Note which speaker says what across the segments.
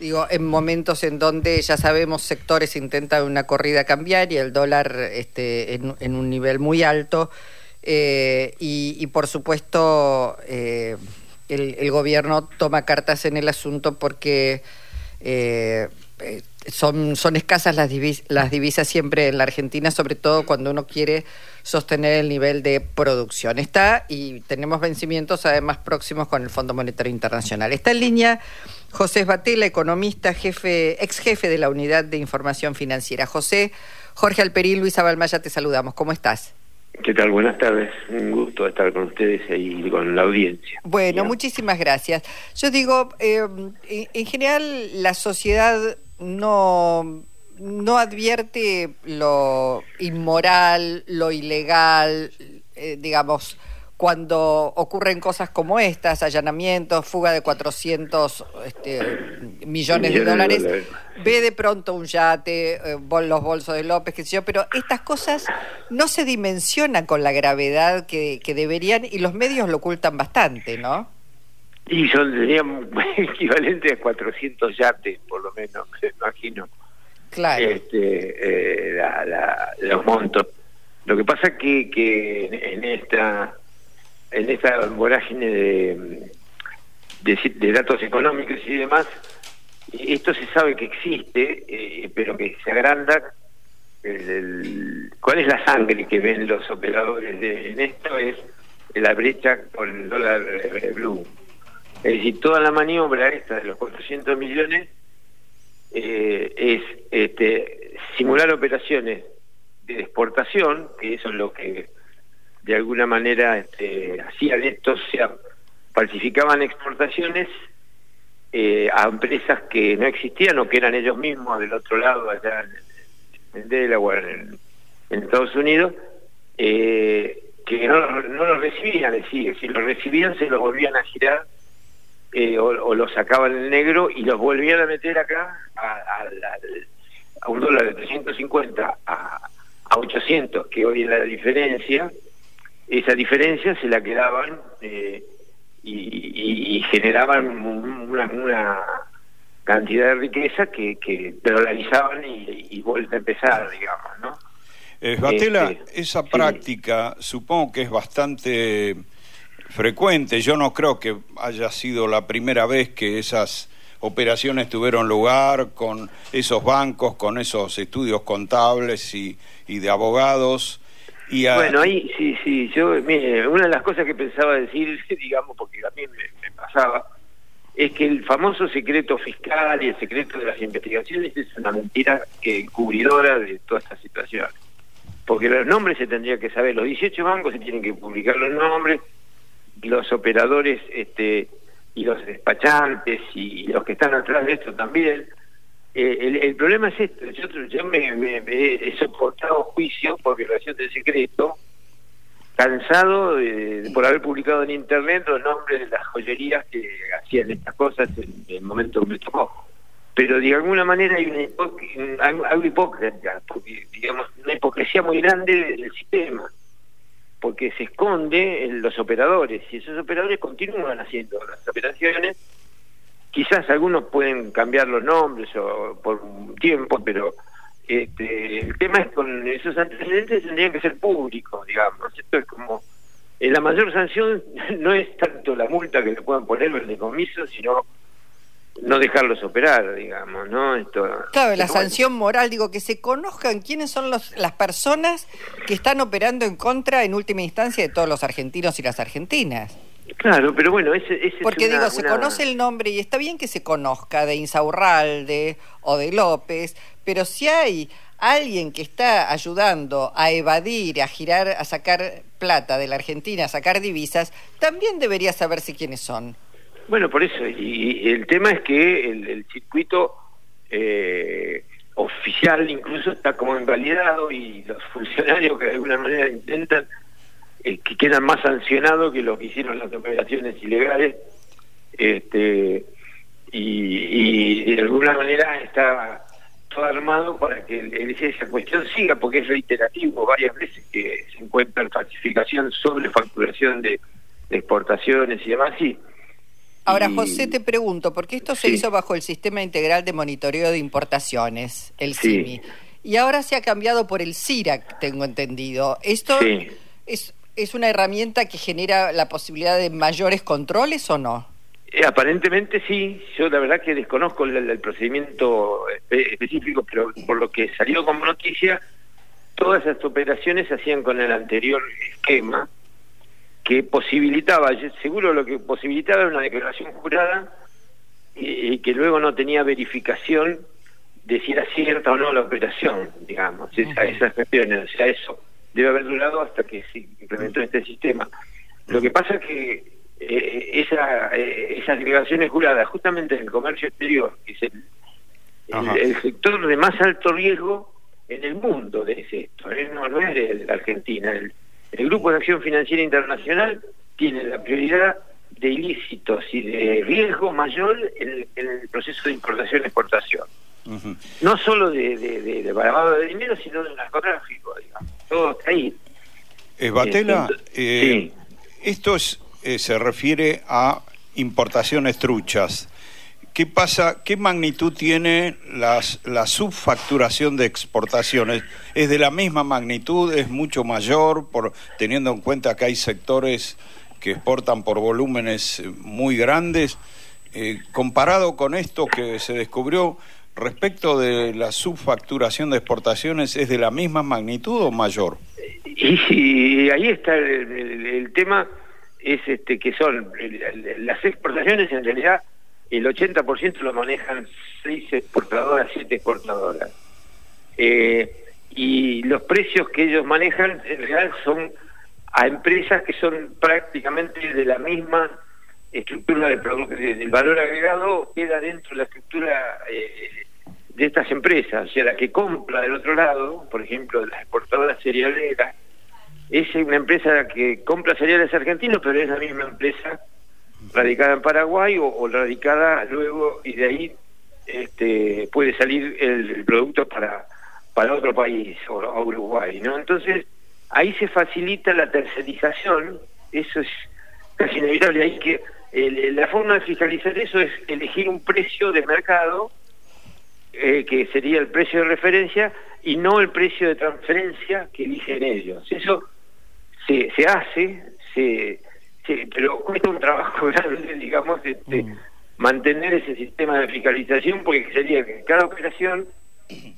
Speaker 1: Digo, en momentos en donde ya sabemos sectores intentan una corrida cambiar y el dólar este, en, un nivel muy alto. Eh, y, por supuesto, eh, el, gobierno toma cartas en el asunto porque eh, son, son escasas las, las divisas siempre en la Argentina, sobre todo cuando uno quiere sostener el nivel de producción. Está y tenemos vencimientos además próximos con el Fondo Monetario Internacional. Está en línea José Batela, economista, jefe, ex jefe de la Unidad de Información Financiera. José, Jorge Alperín, Luisa Balmaya, te saludamos. ¿Cómo estás?
Speaker 2: ¿Qué tal? Buenas tardes. Un gusto estar con ustedes y con la audiencia.
Speaker 1: Bueno, muchísimas gracias. Yo digo, eh, en general la sociedad no, no advierte lo inmoral, lo ilegal, eh, digamos, cuando ocurren cosas como estas, allanamientos, fuga de 400 este, millones, de dólares, ve de pronto un yate, eh, los bolsos de López, qué sé yo, pero estas cosas no se dimensionan con la gravedad que, que deberían y los medios lo ocultan bastante, ¿no?
Speaker 2: Y son, serían equivalentes a 400 yates, por lo menos, me imagino.
Speaker 1: Claro.
Speaker 2: Este, eh, los montos. Lo que pasa que, que en esta en esta vorágine de, datos económicos y demás, esto se sabe que existe, eh, pero que se agranda. ¿Cuál es la sangre que ven los operadores de, en esto? Es la brecha con el dólar eh, blue. Es decir, toda la maniobra esta de los 400 millones eh, es este, simular operaciones de exportación, que eso es lo que de alguna manera este, hacían esto, o sea, falsificaban exportaciones eh, a empresas que no existían o que eran ellos mismos del otro lado, allá en, Delaware, en, en, Estados Unidos, eh, que no, no los recibían, es si los recibían se los volvían a girar eh, o, los sacaban en negro y los volvían a meter acá a, a, un dólar de 350 a, a 800, que hoy es la diferencia, esa diferencia se la quedaban eh, y, generaban una, cantidad de riqueza que, que dolarizaban y, y vuelta a empezar, digamos, ¿no?
Speaker 3: Eh, Batela, este, esa práctica supongo que es bastante frecuente. Yo no creo que haya sido la primera vez que esas operaciones tuvieron lugar con esos bancos, con esos estudios contables y, y de abogados.
Speaker 2: Bueno, ahí sí, sí, yo, mire, una de las cosas que pensaba decir, digamos, porque a mí me, pasaba, es que el famoso secreto fiscal y el secreto de las investigaciones es una mentira que cubridora de toda esta situación. Porque los nombres se tendría que saber, los 18 bancos se tienen que publicar los nombres, los operadores este y los despachantes y los que están atrás de esto también, eh, el, problema es esto, yo, me, he soportado juicio por violación del secreto, cansado por haber publicado en internet los nombres de las joyerías que hacían estas cosas en, el momento que me tocó. Pero de alguna manera hay una algo hipócrita, porque, digamos, una hipocresía muy grande del sistema, porque se esconde en los operadores, y esos operadores continúan haciendo las operaciones quizás algunos pueden cambiar los nombres o por un tiempo, pero este, el tema es con esos antecedentes tendrían que ser públicos, digamos. Esto es como eh, la mayor sanción no es tanto la multa que le puedan poner o el decomiso, sino no dejarlos operar, digamos, ¿no? Esto,
Speaker 1: claro, la sanción moral, digo, que se conozcan quiénes son los, las personas que están operando en contra, en última instancia, de todos los argentinos y las argentinas.
Speaker 2: Claro, pero bueno, ese, ese
Speaker 1: Porque digo, se conoce el nombre y está bien que se conozca de Insaurralde o de López, pero si hay alguien que está ayudando a evadir, a girar, a sacar plata de la Argentina, a sacar divisas, también debería saberse quiénes son.
Speaker 2: Bueno, por eso, y, el tema es que el, circuito eh, oficial incluso está como invalidado y los funcionarios que de alguna manera intentan eh, que quedan más sancionados que los que hicieron las operaciones ilegales este y, de alguna manera está todo armado para que esa cuestión siga porque es reiterativo varias veces que se encuentra falsificación sobre facturación de, exportaciones y demás y
Speaker 1: Ahora, José, te pregunto, porque esto se hizo bajo el Sistema Integral de Monitoreo de Importaciones, el CIMI, y ahora se ha cambiado por el CIRAC, tengo entendido. ¿Esto es, es una herramienta que genera la posibilidad de mayores controles o no?
Speaker 2: Eh, aparentemente sí, yo la verdad que desconozco el, procedimiento específico, pero por lo que salió como noticia, todas esas operaciones se hacían con el anterior esquema, que posibilitaba, seguro lo que posibilitaba era una declaración jurada y, que luego no tenía verificación de si era cierta o no la operación, digamos, esa, esas cuestiones, o sea, eso debe haber durado hasta que se implementó este sistema. Lo que pasa es que eh, esa, eh, esas declaraciones juradas justamente en el comercio exterior, que es el, sector de más alto riesgo en el mundo de esto, ¿eh? no, es de la Argentina. El, Grupo de Acción Financiera Internacional tiene la prioridad de ilícitos y de riesgo mayor en, el proceso de importación-exportación. No solo de, de, de, de, dinero, sino de narcotráfico,
Speaker 3: Batela, sí. esto es eh, se refiere a importaciones truchas. ¿Qué pasa? ¿Qué magnitud tiene las, la subfacturación de exportaciones? ¿Es de la misma magnitud? ¿Es mucho mayor? Por, teniendo en cuenta que hay sectores que exportan por volúmenes muy grandes. Eh, comparado con esto que se descubrió respecto de la subfacturación de exportaciones, ¿es de la misma magnitud o mayor?
Speaker 2: Y, ahí está el tema es este que son las exportaciones en realidad el 80% lo manejan seis exportadoras, siete exportadoras. Eh, y los precios que ellos manejan en realidad son a empresas que son prácticamente de la misma estructura del producto, del valor agregado queda dentro de la estructura eh, de estas empresas, o sea, la que compra del otro lado, por ejemplo, las exportadoras cerealeras, es una empresa que compra cereales argentinos, pero es la misma empresa radicada en Paraguay o, radicada luego y de ahí este, puede salir el, producto para, para otro país o, Uruguay, ¿no? Entonces ahí se facilita la tercerización, eso es casi inevitable, hay que la forma de fiscalizar eso es elegir un precio de mercado eh, que sería el precio de referencia y no el precio de transferencia que eligen ellos. Eso se, se hace, se, pero cuesta un trabajo grande, digamos, este, mm. mantener ese sistema de fiscalización, porque sería que cada operación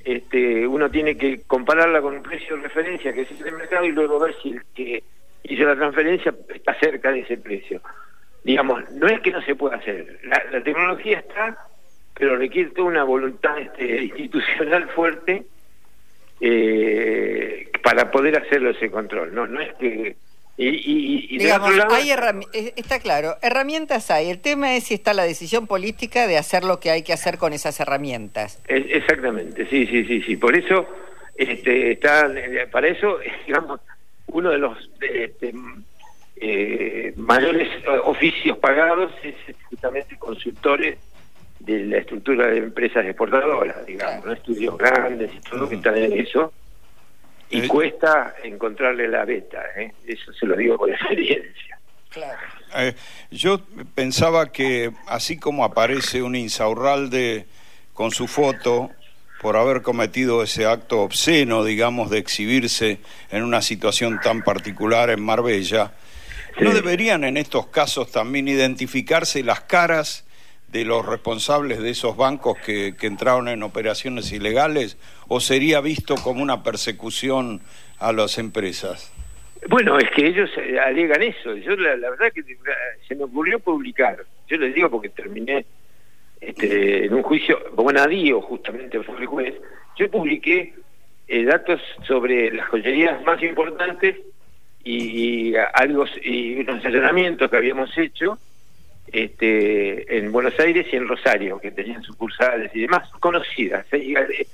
Speaker 2: este, uno tiene que compararla con un precio de referencia que es el mercado y luego ver si el que hizo la transferencia está cerca de ese precio. Digamos, no es que no se pueda hacer, la, tecnología está, pero requiere toda una voluntad este, institucional fuerte eh, para poder hacerlo ese control. No, no es que y,
Speaker 1: Digamos, hay eh, está claro, herramientas hay. El tema es si está la decisión política de hacer lo que hay que hacer con esas herramientas.
Speaker 2: exactamente, sí, sí, sí, sí. Por eso este, está, para eso, digamos, uno de los este, eh, mayores oficios pagados es justamente consultores de la estructura de empresas exportadoras, digamos, estudios grandes y todo que están en eso y eh, cuesta encontrarle la beta, ¿eh? eso se lo digo por experiencia.
Speaker 3: Claro. Eh, yo pensaba que así como aparece un insaurralde con su foto por haber cometido ese acto obsceno, digamos, de exhibirse en una situación tan particular en Marbella, ¿no deberían en estos casos también identificarse las caras de los responsables de esos bancos que, que, entraron en operaciones ilegales o sería visto como una persecución a las empresas?
Speaker 2: Bueno, es que ellos eh, alegan eso. Yo la, verdad que se me ocurrió publicar. Yo les digo porque terminé este, en un juicio, Bonadío justamente fue el juez. Yo publiqué eh, datos sobre las joyerías más importantes y, algo y unos allanamientos que habíamos hecho este, en Buenos Aires y en Rosario, que tenían sucursales y demás, conocidas. ¿eh?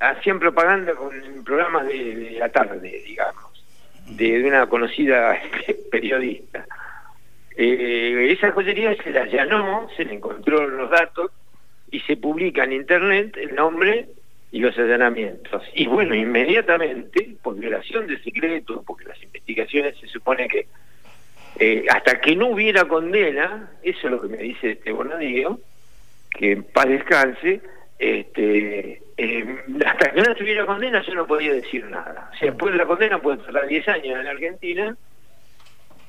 Speaker 2: Hacían propaganda con programas de, la tarde, digamos, de, una conocida periodista. Eh, esa joyería se la allanó, se le encontró los datos y se publica en internet el nombre y los allanamientos. Y bueno, inmediatamente, por violación de secreto, porque las investigaciones se supone que eh, hasta que no hubiera condena, eso es lo que me dice este Bonadío, que en paz descanse, este, eh, hasta que no tuviera condena yo no podía decir nada. O sea, después de la condena puede tardar 10 años en Argentina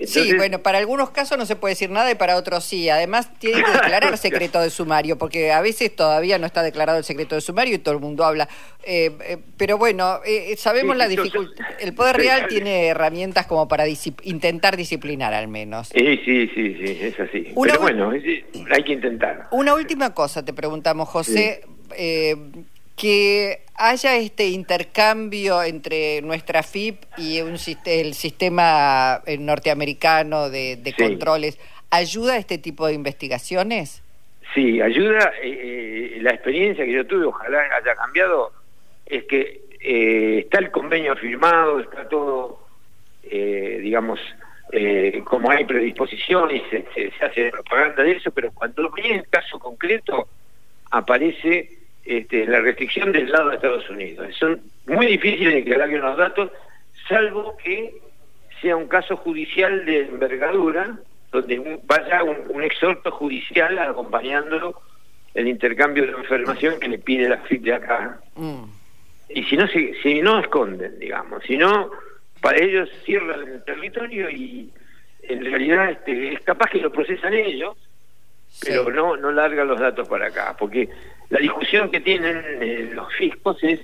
Speaker 1: sí, bueno, para algunos casos no se puede decir nada y para otros sí. Además, tiene que declarar secreto de sumario, porque a veces todavía no está declarado el secreto de sumario y todo el mundo habla. Eh, eh, pero bueno, eh, sabemos la dificultad. El Poder Real tiene herramientas como para intentar disciplinar al menos.
Speaker 2: Sí, sí, sí, sí, es así. pero bueno, hay que intentar.
Speaker 1: Una última cosa te preguntamos, José que haya este intercambio entre nuestra FIP y un, el sistema eh, norteamericano de, controles, ¿ayuda a este tipo de investigaciones?
Speaker 2: Sí, ayuda. Eh, eh, la experiencia que yo tuve, ojalá haya cambiado, es que está el convenio firmado, está todo, digamos, como hay predisposición y se, se, hace propaganda de eso, pero cuando viene el caso concreto, aparece este, la restricción del lado de Estados Unidos. Son muy difíciles de que alguien los datos, salvo que sea un caso judicial de envergadura, donde vaya un, exhorto judicial acompañándolo el intercambio de información que le pide la FIP de acá. Mm. Y si no, si, si no esconden, digamos, si no, para ellos cierran el territorio y en realidad este, es capaz que lo procesan ellos, pero no, no largan los datos para acá, porque la discusión que tienen eh, los fiscos es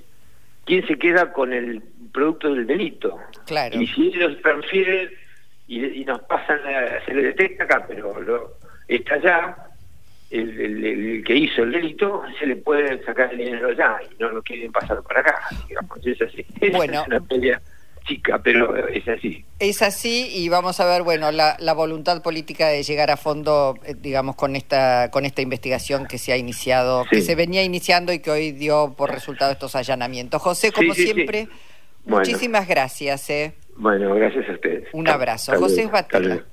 Speaker 2: quién se queda con el producto del delito.
Speaker 1: Claro.
Speaker 2: Y si ellos transfieren y, nos pasan, se le detecta acá, pero lo, está allá, el, que hizo el delito, se le puede sacar el dinero ya y no lo quieren pasar para acá. Digamos, es así.
Speaker 1: Bueno.
Speaker 2: Es una pelea chica, pero es así.
Speaker 1: Es así y vamos a ver, bueno, la, la voluntad política de llegar a fondo, eh, digamos, con esta con esta investigación que se ha iniciado, que se venía iniciando y que hoy dio por resultado estos allanamientos. José, como siempre, muchísimas gracias. Eh.
Speaker 2: Bueno, gracias a ustedes.
Speaker 1: Un abrazo. José Batella.